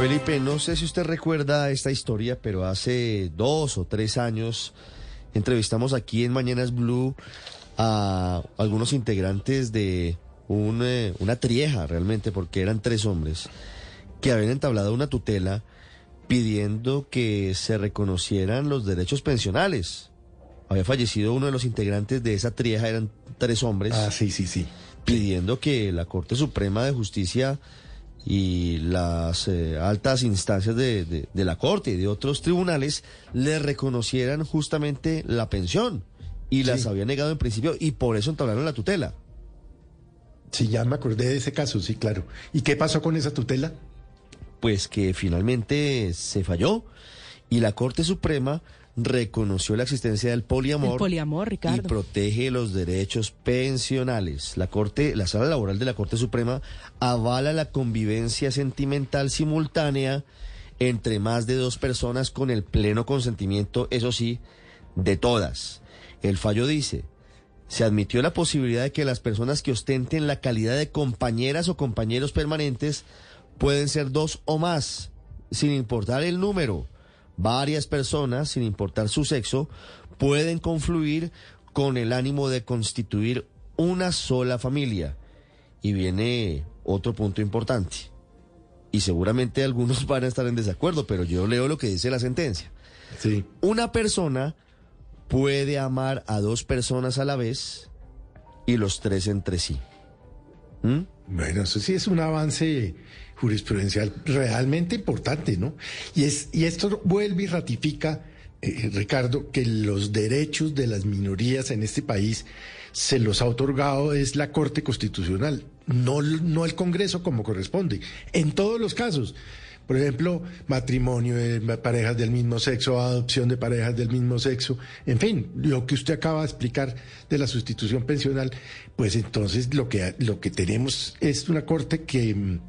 Felipe, no sé si usted recuerda esta historia, pero hace dos o tres años entrevistamos aquí en Mañanas Blue a algunos integrantes de un, eh, una trieja realmente, porque eran tres hombres, que habían entablado una tutela pidiendo que se reconocieran los derechos pensionales. Había fallecido uno de los integrantes de esa trieja, eran tres hombres. Ah, sí, sí, sí. Pidiendo que la Corte Suprema de Justicia y las eh, altas instancias de, de, de, la Corte y de otros tribunales le reconocieran justamente la pensión y las había negado en principio y por eso entablaron la tutela. Sí, ya me acordé de ese caso, sí, claro. ¿Y qué pasó con esa tutela? Pues que finalmente se falló y la Corte Suprema reconoció la existencia del poliamor, El poliamor, Ricardo. y protege los derechos pensionales. La Corte, la Sala Laboral de la Corte Suprema avala la convivencia sentimental simultánea entre más de dos personas con el pleno consentimiento, eso sí, de todas. El fallo dice, se admitió la posibilidad de que las personas que ostenten la calidad de compañeras o compañeros permanentes pueden ser dos o más, sin importar el número. Varias personas, sin importar su sexo, pueden confluir con el ánimo de constituir una sola familia. Y viene otro punto importante. Y seguramente algunos van a estar en desacuerdo, pero yo leo lo que dice la sentencia. Sí. Una persona puede amar a dos personas a la vez y los tres entre sí. ¿Mm? Bueno, eso sí es un avance jurisprudencial realmente importante, ¿no? Y, es, y esto vuelve y ratifica, eh, Ricardo, que los derechos de las minorías en este país se los ha otorgado es la Corte Constitucional, no, no el Congreso como corresponde, en todos los casos. Por ejemplo, matrimonio de parejas del mismo sexo, adopción de parejas del mismo sexo, en fin, lo que usted acaba de explicar de la sustitución pensional, pues entonces lo que, lo que tenemos es una corte que,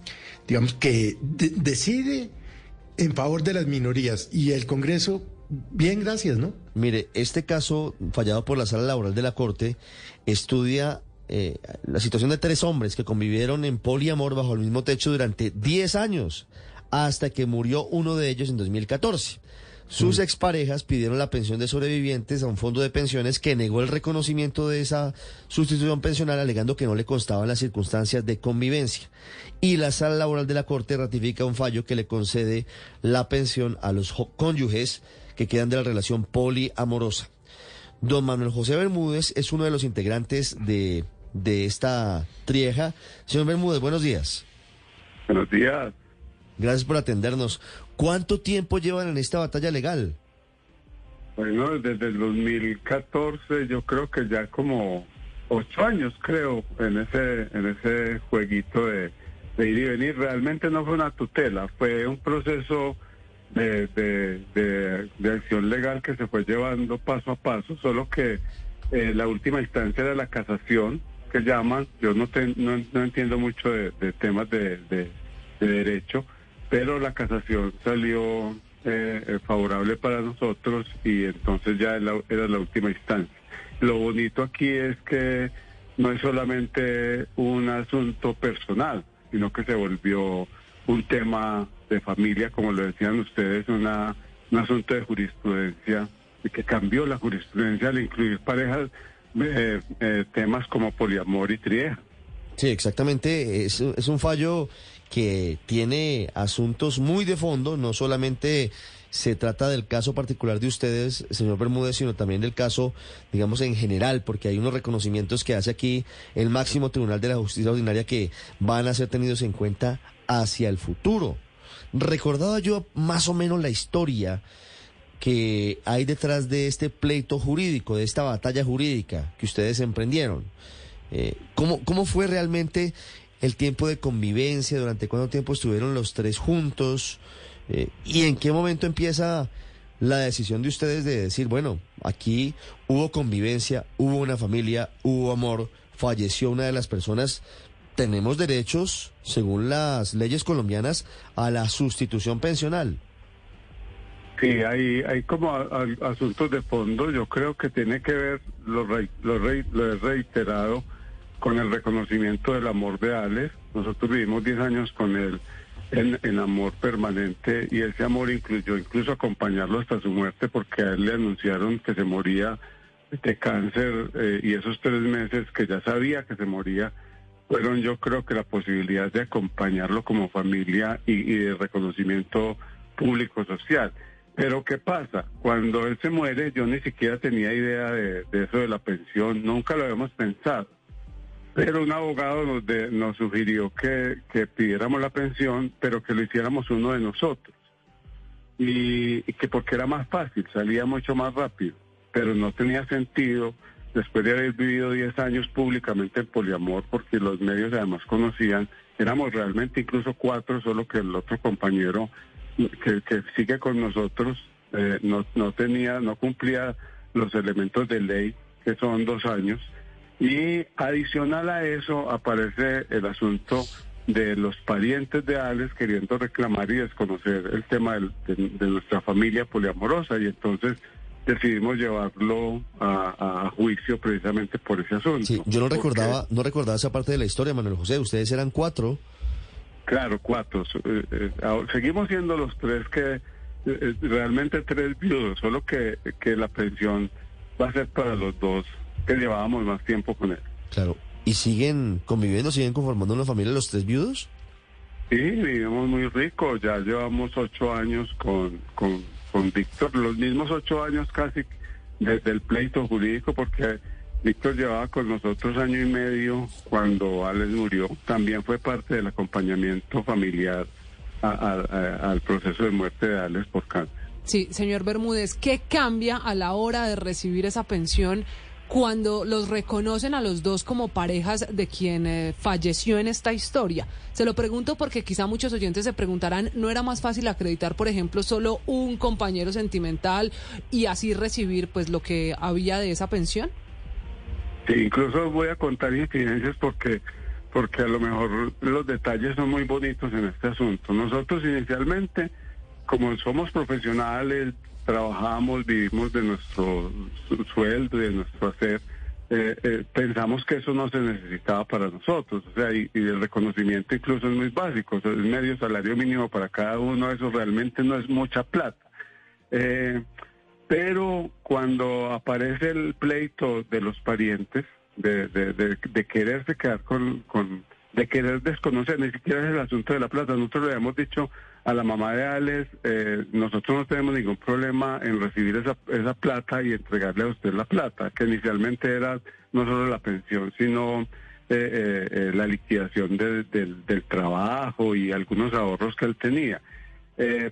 digamos, que de decide en favor de las minorías y el Congreso, bien, gracias, ¿no? Mire, este caso fallado por la Sala Laboral de la Corte estudia eh, la situación de tres hombres que convivieron en poliamor bajo el mismo techo durante 10 años hasta que murió uno de ellos en 2014. Sus mm. exparejas pidieron la pensión de sobrevivientes a un fondo de pensiones que negó el reconocimiento de esa sustitución pensional alegando que no le constaban las circunstancias de convivencia. Y la sala laboral de la Corte ratifica un fallo que le concede la pensión a los cónyuges que quedan de la relación poliamorosa. Don Manuel José Bermúdez es uno de los integrantes de, de esta trieja. Señor Bermúdez, buenos días. Buenos días. Gracias por atendernos. ¿Cuánto tiempo llevan en esta batalla legal? Bueno, desde el 2014 yo creo que ya como ocho años creo en ese en ese jueguito de, ir y venir. Realmente no fue una tutela, fue un proceso de, acción legal que se fue llevando paso a paso, solo que eh, la última instancia era la casación que llaman. Yo no, te, no, entiendo mucho de, temas de derecho pero la casación salió eh, favorable para nosotros y entonces ya era la última instancia. Lo bonito aquí es que no es solamente un asunto personal, sino que se volvió un tema de familia, como lo decían ustedes, una, un asunto de jurisprudencia que cambió la jurisprudencia al incluir parejas, eh, eh, temas como poliamor y trieja. Sí, exactamente. Es un fallo que tiene asuntos muy de fondo, no solamente se trata del caso particular de ustedes, señor Bermúdez, sino también del caso, digamos, en general, porque hay unos reconocimientos que hace aquí el máximo tribunal de la justicia ordinaria que van a ser tenidos en cuenta hacia el futuro. Recordaba yo más o menos la historia que hay detrás de este pleito jurídico, de esta batalla jurídica que ustedes emprendieron. Eh, ¿cómo, ¿Cómo fue realmente el tiempo de convivencia, durante cuánto tiempo estuvieron los tres juntos eh, y en qué momento empieza la decisión de ustedes de decir, bueno, aquí hubo convivencia, hubo una familia, hubo amor, falleció una de las personas, tenemos derechos, según las leyes colombianas, a la sustitución pensional. Sí, hay, hay como asuntos de fondo, yo creo que tiene que ver, lo, lo, lo he reiterado, con el reconocimiento del amor de Alex. Nosotros vivimos 10 años con él en, amor permanente y ese amor incluyó incluso acompañarlo hasta su muerte porque a él le anunciaron que se moría de cáncer eh, y esos tres meses que ya sabía que se moría fueron yo creo que la posibilidad de acompañarlo como familia y, de reconocimiento público social. Pero ¿qué pasa? Cuando él se muere yo ni siquiera tenía idea de, eso de la pensión, nunca lo habíamos pensado. Pero un abogado nos, nos sugirió que, que pidiéramos la pensión, pero que lo hiciéramos uno de nosotros. Y, que porque era más fácil, salía mucho más rápido, pero no tenía sentido después de haber vivido 10 años públicamente en poliamor, porque los medios además conocían, éramos realmente incluso cuatro, solo que el otro compañero que, sigue con nosotros eh, no, no tenía, no cumplía los elementos de ley, que son dos años. Y adicional a eso aparece el asunto de los parientes de Alex queriendo reclamar y desconocer el tema de nuestra familia poliamorosa. Y entonces decidimos llevarlo a, juicio precisamente por ese asunto. Sí, yo no recordaba, no recordaba esa parte de la historia, Manuel José. Ustedes eran cuatro. Claro, cuatro. Eh, eh, seguimos siendo los tres que eh, realmente tres viudos, solo que, que la pensión va a ser para los dos que llevábamos más tiempo con él. Claro. ¿Y siguen conviviendo, siguen conformando una familia los tres viudos? Sí, vivimos muy rico. Ya llevamos ocho años con, con con Víctor los mismos ocho años casi desde el pleito jurídico, porque Víctor llevaba con nosotros año y medio cuando Alex murió. También fue parte del acompañamiento familiar al proceso de muerte de Alex por cáncer. Sí, señor Bermúdez, ¿qué cambia a la hora de recibir esa pensión? Cuando los reconocen a los dos como parejas de quien eh, falleció en esta historia. Se lo pregunto porque quizá muchos oyentes se preguntarán, ¿no era más fácil acreditar, por ejemplo, solo un compañero sentimental y así recibir pues lo que había de esa pensión? Sí, incluso voy a contar incidencias porque porque a lo mejor los detalles son muy bonitos en este asunto. Nosotros inicialmente, como somos profesionales, trabajamos, vivimos de nuestro sueldo, de nuestro hacer, eh, eh, pensamos que eso no se necesitaba para nosotros, o sea, y, el reconocimiento incluso es muy básico, o el medio salario mínimo para cada uno, eso realmente no es mucha plata. Eh, pero cuando aparece el pleito de los parientes, de, de, de, quererse quedar con, con, de querer desconocer, ni siquiera es el asunto de la plata, nosotros le habíamos dicho a la mamá de Alex, eh, nosotros no tenemos ningún problema en recibir esa, esa plata y entregarle a usted la plata, que inicialmente era no solo la pensión, sino eh, eh, la liquidación del, del, trabajo y algunos ahorros que él tenía.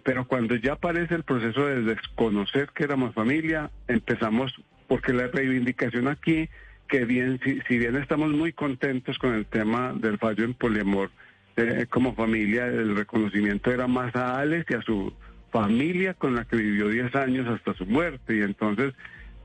pero cuando ya aparece el proceso de desconocer que éramos familia, empezamos, porque la reivindicación aquí, que bien, si, si bien estamos muy contentos con el tema del fallo en poliamor, eh, como familia, el reconocimiento era más a Alex y a su familia con la que vivió 10 años hasta su muerte. Y entonces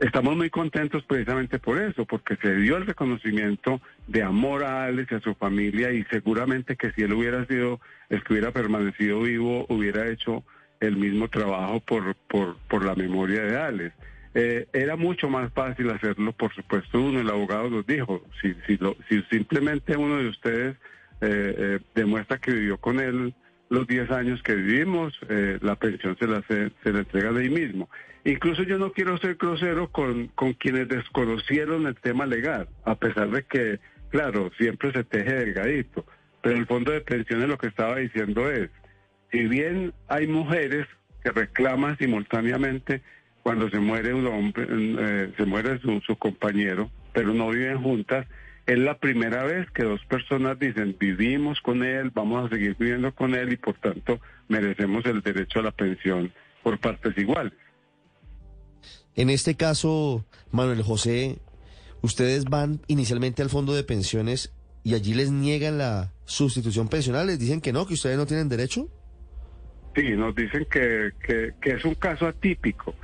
estamos muy contentos precisamente por eso, porque se dio el reconocimiento de amor a Alex y a su familia y seguramente que si él hubiera sido el que hubiera permanecido vivo, hubiera hecho el mismo trabajo por, por, por la memoria de Alex. Eh, era mucho más fácil hacerlo, por supuesto, uno, el abogado nos dijo, si, si, lo, si simplemente uno de ustedes eh, eh, demuestra que vivió con él los 10 años que vivimos, eh, la pensión se la, se, le entrega de ahí mismo. Incluso yo no quiero ser grosero con, con quienes desconocieron el tema legal, a pesar de que, claro, siempre se teje delgadito, pero el fondo de pensiones lo que estaba diciendo es, si bien hay mujeres que reclaman simultáneamente cuando se muere un hombre, eh, se muere su, su compañero, pero no viven juntas, es la primera vez que dos personas dicen vivimos con él, vamos a seguir viviendo con él y por tanto merecemos el derecho a la pensión por partes iguales. En este caso, Manuel José, ustedes van inicialmente al fondo de pensiones y allí les niegan la sustitución pensional, les dicen que no, que ustedes no tienen derecho. Sí, nos dicen que, que, que es un caso atípico,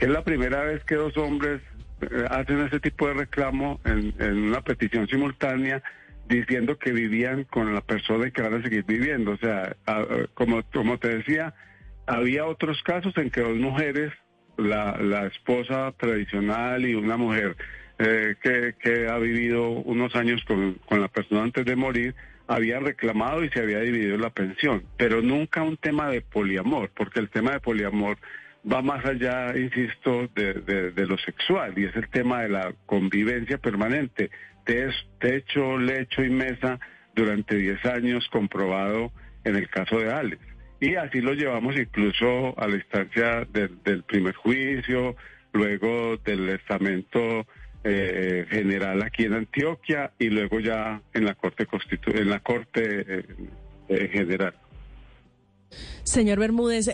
es la primera vez que dos hombres eh, hacen ese tipo de reclamo en, una petición simultánea diciendo que vivían con la persona y que van a seguir viviendo. O sea, como, como te decía, había otros casos en que dos mujeres, la, la esposa tradicional y una mujer eh, que, que, ha vivido unos años con, con la persona antes de morir, habían reclamado y se había dividido la pensión, pero nunca un tema de poliamor, porque el tema de poliamor va más allá, insisto, de, lo sexual y es el tema de la convivencia permanente, techo, lecho y mesa durante 10 años comprobado en el caso de Alex. Y así lo llevamos incluso a la instancia del primer juicio, luego del estamento eh, general aquí en Antioquia y luego ya en la Corte Constitu en la Corte eh, eh, General. Señor Bermúdez,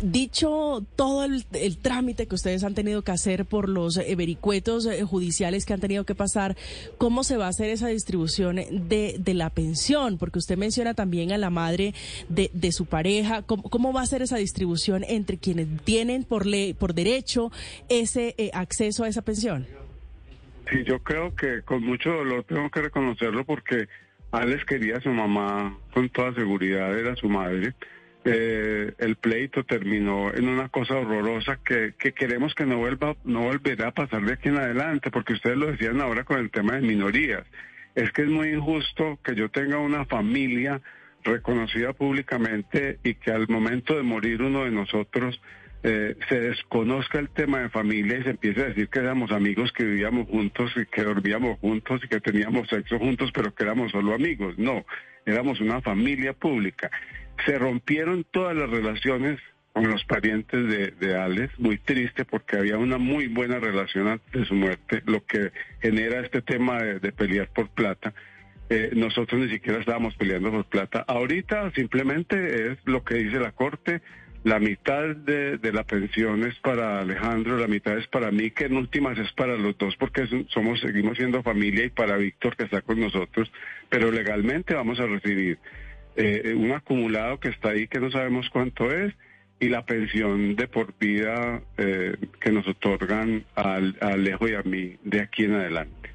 dicho todo el, trámite que ustedes han tenido que hacer por los vericuetos judiciales que han tenido que pasar, ¿cómo se va a hacer esa distribución de, la pensión? Porque usted menciona también a la madre de, de su pareja. ¿Cómo, ¿Cómo, va a ser esa distribución entre quienes tienen por ley, por derecho ese acceso a esa pensión? Sí, yo creo que con mucho dolor tengo que reconocerlo porque Alex quería a su mamá con toda seguridad, era su madre. Eh, el pleito terminó en una cosa horrorosa que, que queremos que no vuelva no volverá a pasar de aquí en adelante, porque ustedes lo decían ahora con el tema de minorías. Es que es muy injusto que yo tenga una familia reconocida públicamente y que al momento de morir uno de nosotros eh, se desconozca el tema de familia y se empiece a decir que éramos amigos, que vivíamos juntos y que dormíamos juntos y que teníamos sexo juntos, pero que éramos solo amigos. No, éramos una familia pública. Se rompieron todas las relaciones con los parientes de, de Alex, muy triste porque había una muy buena relación antes de su muerte, lo que genera este tema de, pelear por plata. Eh, nosotros ni siquiera estábamos peleando por plata. Ahorita simplemente es lo que dice la Corte, la mitad de, la pensión es para Alejandro, la mitad es para mí, que en últimas es para los dos porque somos seguimos siendo familia y para Víctor que está con nosotros, pero legalmente vamos a recibir eh, un acumulado que está ahí que no sabemos cuánto es y la pensión de por vida eh, que nos otorgan a, Alejo y a mí de aquí en adelante.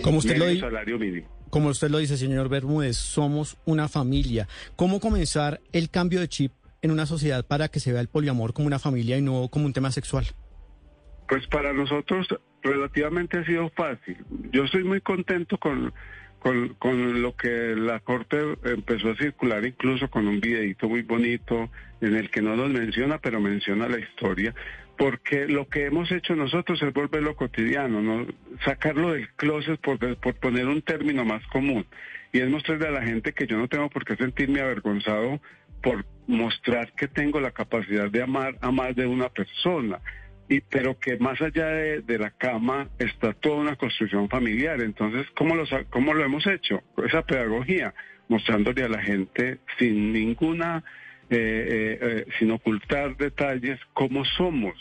Como usted lo dice. Salario mínimo como usted lo dice, señor Bermúdez, somos una familia. ¿Cómo comenzar el cambio de chip en una sociedad para que se vea el poliamor como una familia y no como un tema sexual? Pues para nosotros relativamente ha sido fácil. Yo estoy muy contento con, con, lo que la Corte empezó a circular, incluso con un videito muy bonito en el que no nos menciona, pero menciona la historia, porque lo que hemos hecho nosotros es volverlo cotidiano, ¿no? sacarlo del closet por, por poner un término más común, y es mostrarle a la gente que yo no tengo por qué sentirme avergonzado por mostrar que tengo la capacidad de amar a más de una persona. Y, pero que más allá de, la cama está toda una construcción familiar. Entonces, ¿cómo, los, ¿cómo lo hemos hecho? Esa pedagogía, mostrándole a la gente sin ninguna, eh, eh, eh, sin ocultar detalles, cómo somos.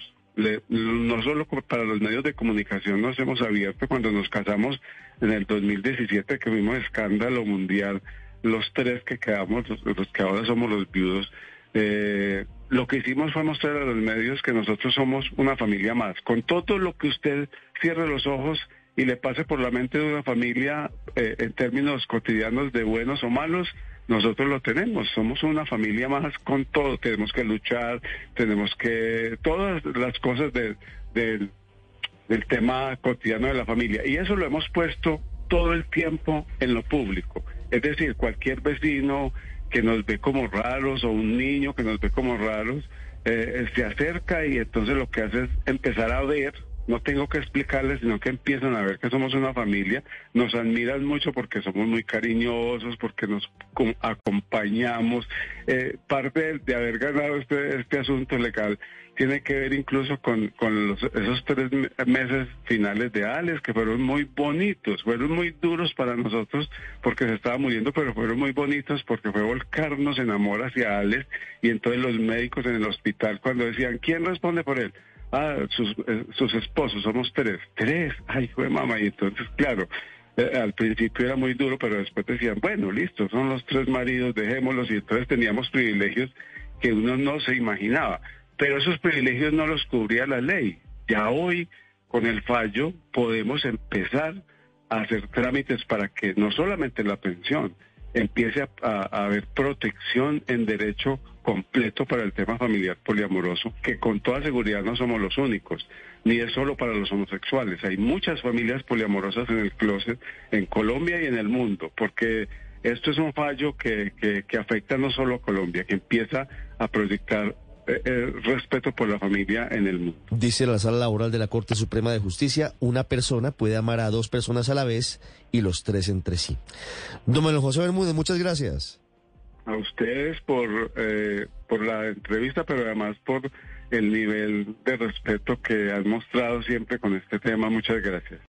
no solo para los medios de comunicación nos hemos abierto cuando nos casamos en el 2017, que vimos escándalo mundial los tres que quedamos, los, que ahora somos los viudos, eh, lo que hicimos fue mostrar a los medios que nosotros somos una familia más. Con todo lo que usted cierre los ojos y le pase por la mente de una familia eh, en términos cotidianos de buenos o malos, nosotros lo tenemos. Somos una familia más con todo. Tenemos que luchar, tenemos que... Todas las cosas del, del tema cotidiano de la familia. Y eso lo hemos puesto todo el tiempo en lo público. Es decir, cualquier vecino que nos ve como raros o un niño que nos ve como raros, eh, se acerca y entonces lo que hace es empezar a ver, no tengo que explicarles, sino que empiezan a ver que somos una familia, nos admiran mucho porque somos muy cariñosos, porque nos acompañamos. Eh, parte de, haber ganado este, este asunto legal tiene que ver incluso con, con los, esos tres meses finales de Alex, que fueron muy bonitos, fueron muy duros para nosotros porque se estaba muriendo, pero fueron muy bonitos porque fue volcarnos en amor hacia Alex y entonces los médicos en el hospital cuando decían, ¿quién responde por él? Ah, sus, eh, sus esposos, somos tres. Tres, ay, fue mamá. Y entonces, claro, eh, al principio era muy duro, pero después decían, bueno, listo, son los tres maridos, dejémoslos. Y entonces teníamos privilegios que uno no se imaginaba pero esos privilegios no los cubría la ley. Ya hoy, con el fallo, podemos empezar a hacer trámites para que no solamente la pensión empiece a, haber protección en derecho completo para el tema familiar poliamoroso, que con toda seguridad no somos los únicos, ni es solo para los homosexuales. Hay muchas familias poliamorosas en el closet, en Colombia y en el mundo, porque esto es un fallo que, que, que afecta no solo a Colombia, que empieza a proyectar el respeto por la familia en el mundo. Dice la sala laboral de la Corte Suprema de Justicia, una persona puede amar a dos personas a la vez y los tres entre sí. Don Manuel José Bermúdez, muchas gracias. A ustedes por, eh, por la entrevista, pero además por el nivel de respeto que han mostrado siempre con este tema. Muchas gracias.